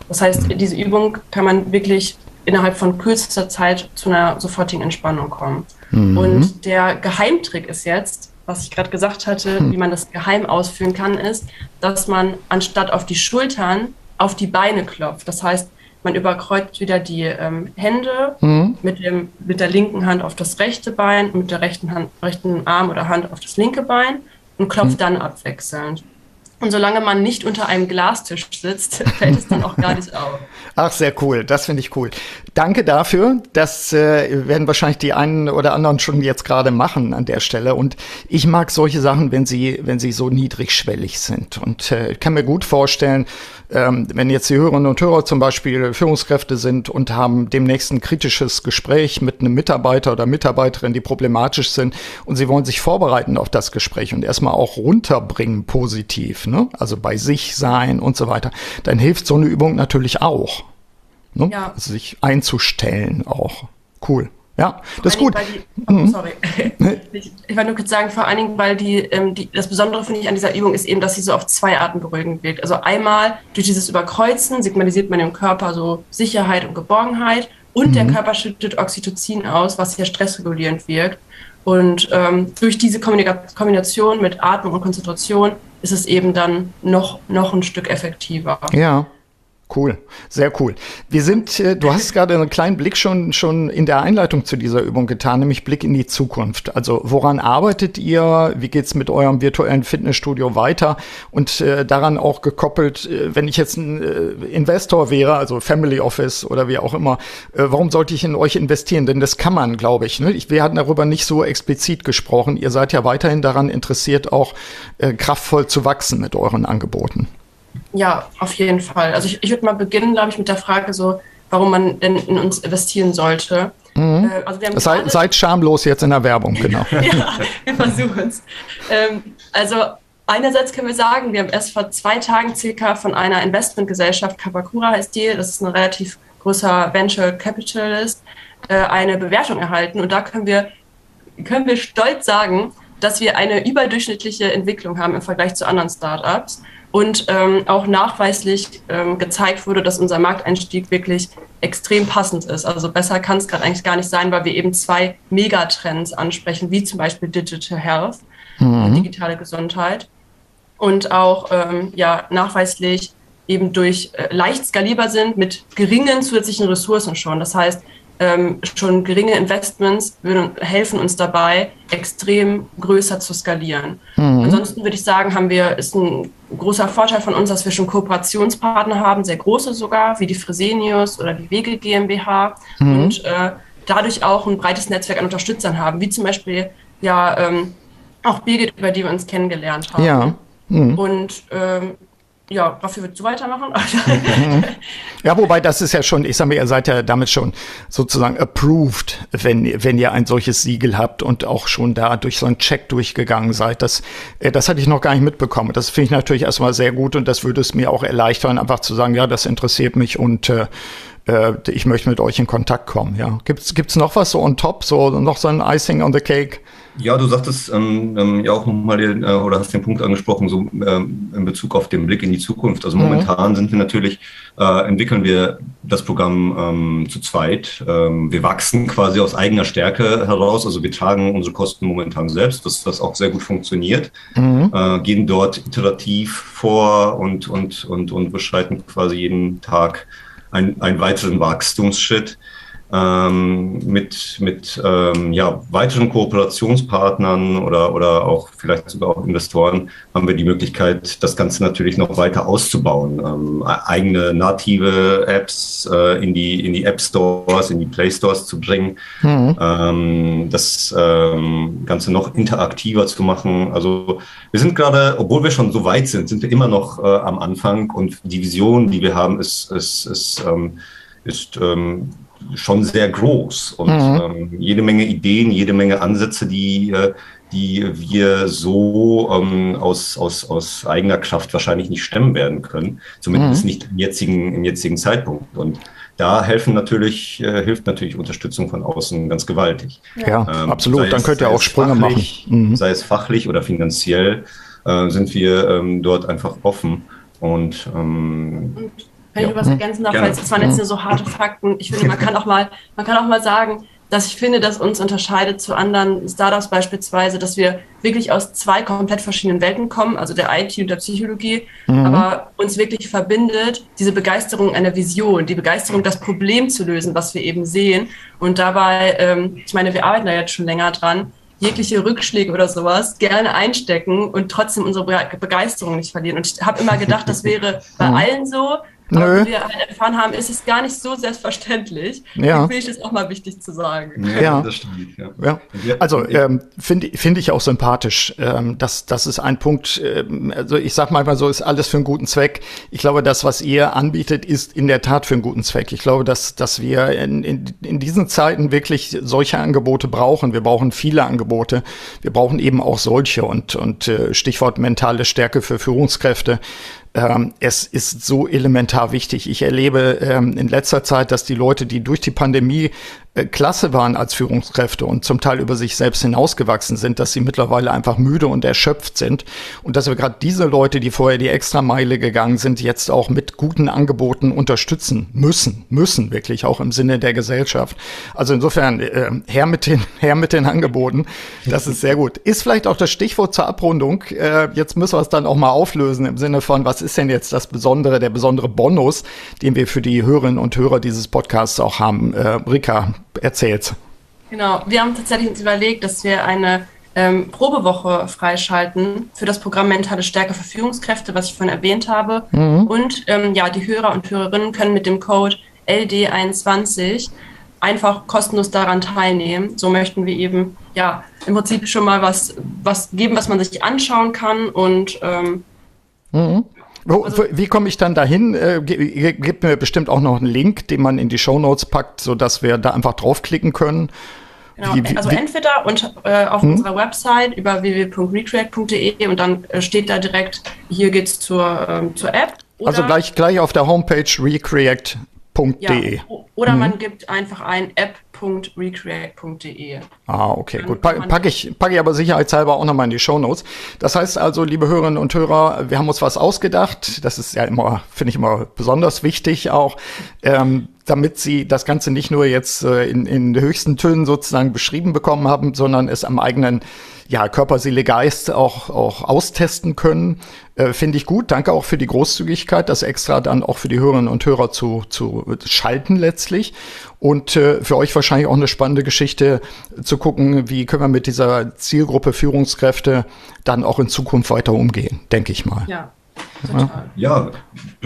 Das heißt, diese Übung kann man wirklich innerhalb von kürzester Zeit zu einer sofortigen Entspannung kommen. Mhm. Und der Geheimtrick ist jetzt, was ich gerade gesagt hatte, mhm. wie man das geheim ausführen kann, ist, dass man anstatt auf die Schultern auf die Beine klopft. Das heißt, man überkreuzt wieder die ähm, Hände mhm. mit, dem, mit der linken Hand auf das rechte Bein, mit der rechten, Hand, rechten Arm oder Hand auf das linke Bein und klopft mhm. dann abwechselnd. Und solange man nicht unter einem Glastisch sitzt, fällt es dann auch gar nicht auf. Ach, sehr cool. Das finde ich cool. Danke dafür. Das äh, werden wahrscheinlich die einen oder anderen schon jetzt gerade machen an der Stelle. Und ich mag solche Sachen, wenn sie, wenn sie so niedrigschwellig sind. Und äh, kann mir gut vorstellen, ähm, wenn jetzt die Hörerinnen und Hörer zum Beispiel Führungskräfte sind und haben demnächst ein kritisches Gespräch mit einem Mitarbeiter oder Mitarbeiterin, die problematisch sind und sie wollen sich vorbereiten auf das Gespräch und erstmal auch runterbringen positiv, ne? also bei sich sein und so weiter, dann hilft so eine Übung natürlich auch. Ne? Ja. Also sich einzustellen auch. Cool. Ja, das ist gut. Die, oh, mhm. Sorry. ich, ich wollte nur kurz sagen, vor allen Dingen, weil die, ähm, die, das Besondere finde ich an dieser Übung ist eben, dass sie so auf zwei Arten beruhigend wirkt. Also einmal durch dieses Überkreuzen signalisiert man dem Körper so Sicherheit und Geborgenheit und mhm. der Körper schüttet Oxytocin aus, was sehr stressregulierend wirkt. Und ähm, durch diese Kombination mit Atmung und Konzentration ist es eben dann noch, noch ein Stück effektiver. Ja. Cool, sehr cool. Wir sind, äh, du hast gerade einen kleinen Blick schon, schon in der Einleitung zu dieser Übung getan, nämlich Blick in die Zukunft. Also woran arbeitet ihr? Wie geht's mit eurem virtuellen Fitnessstudio weiter? Und äh, daran auch gekoppelt, äh, wenn ich jetzt ein äh, Investor wäre, also Family Office oder wie auch immer, warum sollte ich in euch investieren? Denn das kann man, glaube ich. Ne? ich. Wir hatten darüber nicht so explizit gesprochen. Ihr seid ja weiterhin daran interessiert, auch kraftvoll zu wachsen mit euren Angeboten. Ja, auf jeden Fall. Also ich, ich würde mal beginnen, glaube ich, mit der Frage so, warum man denn in uns investieren sollte. Mhm. Äh, also wir Sei, seid schamlos jetzt in der Werbung, genau. ja, wir versuchen es. Ähm, also einerseits können wir sagen, wir haben erst vor zwei Tagen circa von einer Investmentgesellschaft, Kapakura heißt die, das ist ein relativ großer Venture Capitalist, äh, eine Bewertung erhalten. Und da können wir, können wir stolz sagen, dass wir eine überdurchschnittliche Entwicklung haben im Vergleich zu anderen Startups und ähm, auch nachweislich ähm, gezeigt wurde, dass unser Markteinstieg wirklich extrem passend ist. Also besser kann es gerade eigentlich gar nicht sein, weil wir eben zwei Megatrends ansprechen, wie zum Beispiel Digital Health, mhm. digitale Gesundheit und auch ähm, ja, nachweislich eben durch äh, leicht skalierbar sind mit geringen zusätzlichen Ressourcen schon. Das heißt, ähm, schon geringe Investments würden, helfen uns dabei, extrem größer zu skalieren. Mhm. Ansonsten würde ich sagen, haben wir, ist ein großer Vorteil von uns, dass wir schon Kooperationspartner haben, sehr große sogar, wie die Fresenius oder die Wege GmbH mhm. und äh, dadurch auch ein breites Netzwerk an Unterstützern haben, wie zum Beispiel ja ähm, auch Birgit, über die wir uns kennengelernt haben. Ja. Mhm. Und ähm, ja, dafür würdest du weitermachen? ja, wobei das ist ja schon, ich sage mal, ihr seid ja damit schon sozusagen approved, wenn, wenn ihr ein solches Siegel habt und auch schon da durch so einen Check durchgegangen seid. Das, äh, das hatte ich noch gar nicht mitbekommen. Das finde ich natürlich erstmal sehr gut und das würde es mir auch erleichtern, einfach zu sagen, ja, das interessiert mich und äh, äh ich möchte mit euch in Kontakt kommen. Ja, gibt's gibt's noch was so on top, so noch so ein Icing on the cake? Ja, du sagtest ähm, ähm, ja auch nochmal den, äh, oder hast den Punkt angesprochen, so ähm, in Bezug auf den Blick in die Zukunft. Also mhm. momentan sind wir natürlich, äh, entwickeln wir das Programm ähm, zu zweit. Ähm, wir wachsen quasi aus eigener Stärke heraus. Also wir tragen unsere Kosten momentan selbst, was, was auch sehr gut funktioniert. Mhm. Äh, gehen dort iterativ vor und, und, und, und beschreiten quasi jeden Tag einen, einen weiteren Wachstumsschritt ähm, mit, mit ähm, ja, weiteren Kooperationspartnern oder, oder auch vielleicht sogar auch Investoren haben wir die Möglichkeit, das Ganze natürlich noch weiter auszubauen. Ähm, eigene native Apps äh, in, die, in die App Stores, in die Play Stores zu bringen, mhm. ähm, das ähm, Ganze noch interaktiver zu machen. Also wir sind gerade, obwohl wir schon so weit sind, sind wir immer noch äh, am Anfang und die Vision, die wir haben, ist, ist, ist, ähm, ist ähm, schon sehr groß und mhm. ähm, jede Menge Ideen, jede Menge Ansätze, die, äh, die wir so ähm, aus, aus, aus eigener Kraft wahrscheinlich nicht stemmen werden können, zumindest mhm. nicht im jetzigen, im jetzigen Zeitpunkt. Und da helfen natürlich, äh, hilft natürlich Unterstützung von außen ganz gewaltig. Ja, ähm, absolut. Dann könnt ihr auch Sprünge fachlich, machen. Mhm. Sei es fachlich oder finanziell, äh, sind wir ähm, dort einfach offen. Und, ähm, und wenn ja. ich was ergänzen darf, weil es waren jetzt nur so harte Fakten. Ich finde, man kann auch mal, man kann auch mal sagen, dass ich finde, dass uns unterscheidet zu anderen Startups beispielsweise, dass wir wirklich aus zwei komplett verschiedenen Welten kommen, also der IT und der Psychologie, mhm. aber uns wirklich verbindet diese Begeisterung einer Vision, die Begeisterung, das Problem zu lösen, was wir eben sehen. Und dabei, ähm, ich meine, wir arbeiten da jetzt schon länger dran, jegliche Rückschläge oder sowas gerne einstecken und trotzdem unsere Begeisterung nicht verlieren. Und ich habe immer gedacht, das wäre bei mhm. allen so, Nö. Aber wie wir halt erfahren haben, ist es gar nicht so selbstverständlich. Ja. Finde ich das auch mal wichtig zu sagen. Ja, ja. das stimmt. Ja. ja. Also ähm, finde find ich auch sympathisch. Ähm, das, das ist ein Punkt, ähm, also ich sag mal so, ist alles für einen guten Zweck. Ich glaube, das, was ihr anbietet, ist in der Tat für einen guten Zweck. Ich glaube, dass, dass wir in, in, in diesen Zeiten wirklich solche Angebote brauchen. Wir brauchen viele Angebote. Wir brauchen eben auch solche und, und äh, Stichwort mentale Stärke für Führungskräfte ähm, es ist so elementar wichtig. Ich erlebe ähm, in letzter Zeit, dass die Leute, die durch die Pandemie äh, klasse waren als Führungskräfte und zum Teil über sich selbst hinausgewachsen sind, dass sie mittlerweile einfach müde und erschöpft sind und dass wir gerade diese Leute, die vorher die Extrameile gegangen sind, jetzt auch mit guten Angeboten unterstützen müssen, müssen wirklich auch im Sinne der Gesellschaft. Also insofern äh, her mit den her mit den Angeboten, das ist sehr gut. Ist vielleicht auch das Stichwort zur Abrundung. Äh, jetzt müssen wir es dann auch mal auflösen im Sinne von, was ist denn jetzt das Besondere, der besondere Bonus, den wir für die Hörerinnen und Hörer dieses Podcasts auch haben? Äh, Rika, erzähl's. Genau, wir haben tatsächlich uns überlegt, dass wir eine ähm, Probewoche freischalten für das Programm Mentale Stärke für Führungskräfte, was ich vorhin erwähnt habe. Mhm. Und ähm, ja, die Hörer und Hörerinnen können mit dem Code LD21 einfach kostenlos daran teilnehmen. So möchten wir eben ja im Prinzip schon mal was, was geben, was man sich anschauen kann und ähm, mhm. Also, wie komme ich dann dahin? Äh, gibt mir bestimmt auch noch einen Link, den man in die Show Notes packt, sodass wir da einfach draufklicken können. Genau, wie, also wie, entweder und, äh, auf hm? unserer Website über www.recreate.de und dann äh, steht da direkt, hier geht's zur, ähm, zur App. also gleich, gleich auf der Homepage recreate.de. Ja, oder hm. man gibt einfach ein App www.recreate.de. Ah, okay, gut. Pa packe ich, pack ich aber sicherheitshalber auch nochmal in die Show Notes. Das heißt also, liebe Hörerinnen und Hörer, wir haben uns was ausgedacht. Das ist ja immer, finde ich immer besonders wichtig auch, ähm, damit Sie das Ganze nicht nur jetzt äh, in, in höchsten Tönen sozusagen beschrieben bekommen haben, sondern es am eigenen ja, Körper, Seele, Geist auch, auch austesten können. Äh, Finde ich gut. Danke auch für die Großzügigkeit, das extra dann auch für die Hörerinnen und Hörer zu, zu schalten letztlich. Und äh, für euch wahrscheinlich auch eine spannende Geschichte zu gucken, wie können wir mit dieser Zielgruppe Führungskräfte dann auch in Zukunft weiter umgehen, denke ich mal. Ja. Total. Ja,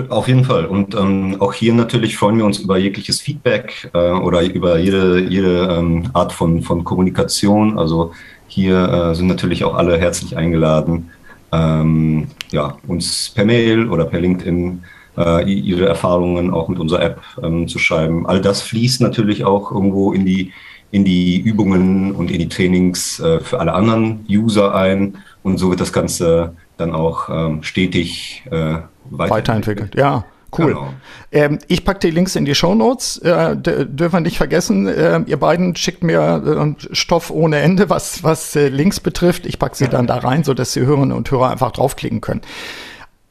auf jeden Fall. Und ähm, auch hier natürlich freuen wir uns über jegliches Feedback äh, oder über jede, jede ähm, Art von, von Kommunikation. Also hier äh, sind natürlich auch alle herzlich eingeladen, ähm, ja, uns per Mail oder per LinkedIn äh, ihre Erfahrungen auch mit unserer App ähm, zu schreiben. All das fließt natürlich auch irgendwo in die, in die Übungen und in die Trainings äh, für alle anderen User ein. Und so wird das Ganze dann auch ähm, stetig äh, weiterentwickelt. weiterentwickelt. Ja, Cool. Genau. Ähm, ich packe die Links in die Show Notes. Äh, dürfen wir nicht vergessen, äh, ihr beiden schickt mir äh, Stoff ohne Ende, was, was äh, Links betrifft. Ich packe sie dann da rein, sodass die Hörerinnen und Hörer einfach draufklicken können.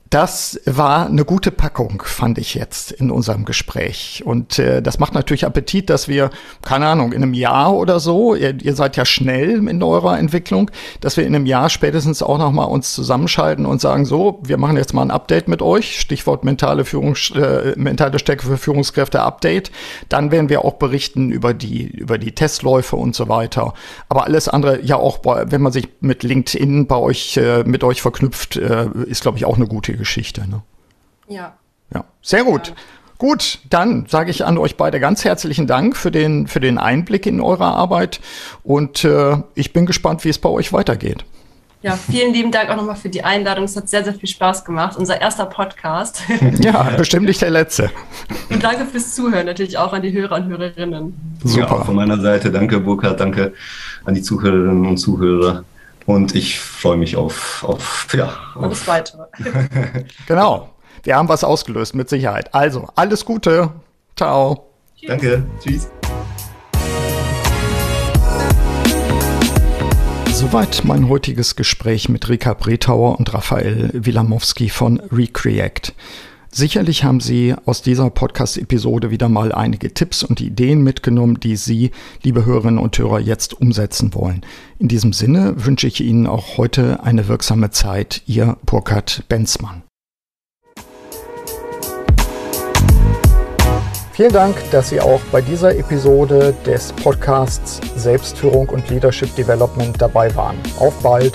Das war eine gute Packung, fand ich jetzt in unserem Gespräch. Und äh, das macht natürlich Appetit, dass wir, keine Ahnung, in einem Jahr oder so, ihr, ihr seid ja schnell in eurer Entwicklung, dass wir in einem Jahr spätestens auch nochmal uns zusammenschalten und sagen, so, wir machen jetzt mal ein Update mit euch, Stichwort mentale Führung, äh, mentale Stärke für Führungskräfte Update. Dann werden wir auch berichten über die, über die Testläufe und so weiter. Aber alles andere, ja auch, bei, wenn man sich mit LinkedIn bei euch, äh, mit euch verknüpft, äh, ist, glaube ich, auch eine gute Geschichte. Ne? Ja. Ja, sehr gut. Ja. Gut, dann sage ich an euch beide ganz herzlichen Dank für den, für den Einblick in eure Arbeit und äh, ich bin gespannt, wie es bei euch weitergeht. Ja, vielen lieben Dank auch nochmal für die Einladung. Es hat sehr, sehr viel Spaß gemacht. Unser erster Podcast. Ja, bestimmt nicht der letzte. Und danke fürs Zuhören, natürlich auch an die Hörer und Hörerinnen. Super. Ja, von meiner Seite danke, Burkhard, danke an die Zuhörerinnen und Zuhörer. Und ich freue mich auf, auf, ja, auf alles weitere. genau. Wir haben was ausgelöst, mit Sicherheit. Also, alles Gute. Ciao. Tschüss. Danke. Tschüss. Soweit mein heutiges Gespräch mit Rika Bretauer und Raphael Wilamowski von Recreate. Sicherlich haben Sie aus dieser Podcast-Episode wieder mal einige Tipps und Ideen mitgenommen, die Sie, liebe Hörerinnen und Hörer, jetzt umsetzen wollen. In diesem Sinne wünsche ich Ihnen auch heute eine wirksame Zeit. Ihr Burkhard Benzmann. Vielen Dank, dass Sie auch bei dieser Episode des Podcasts Selbstführung und Leadership Development dabei waren. Auf bald!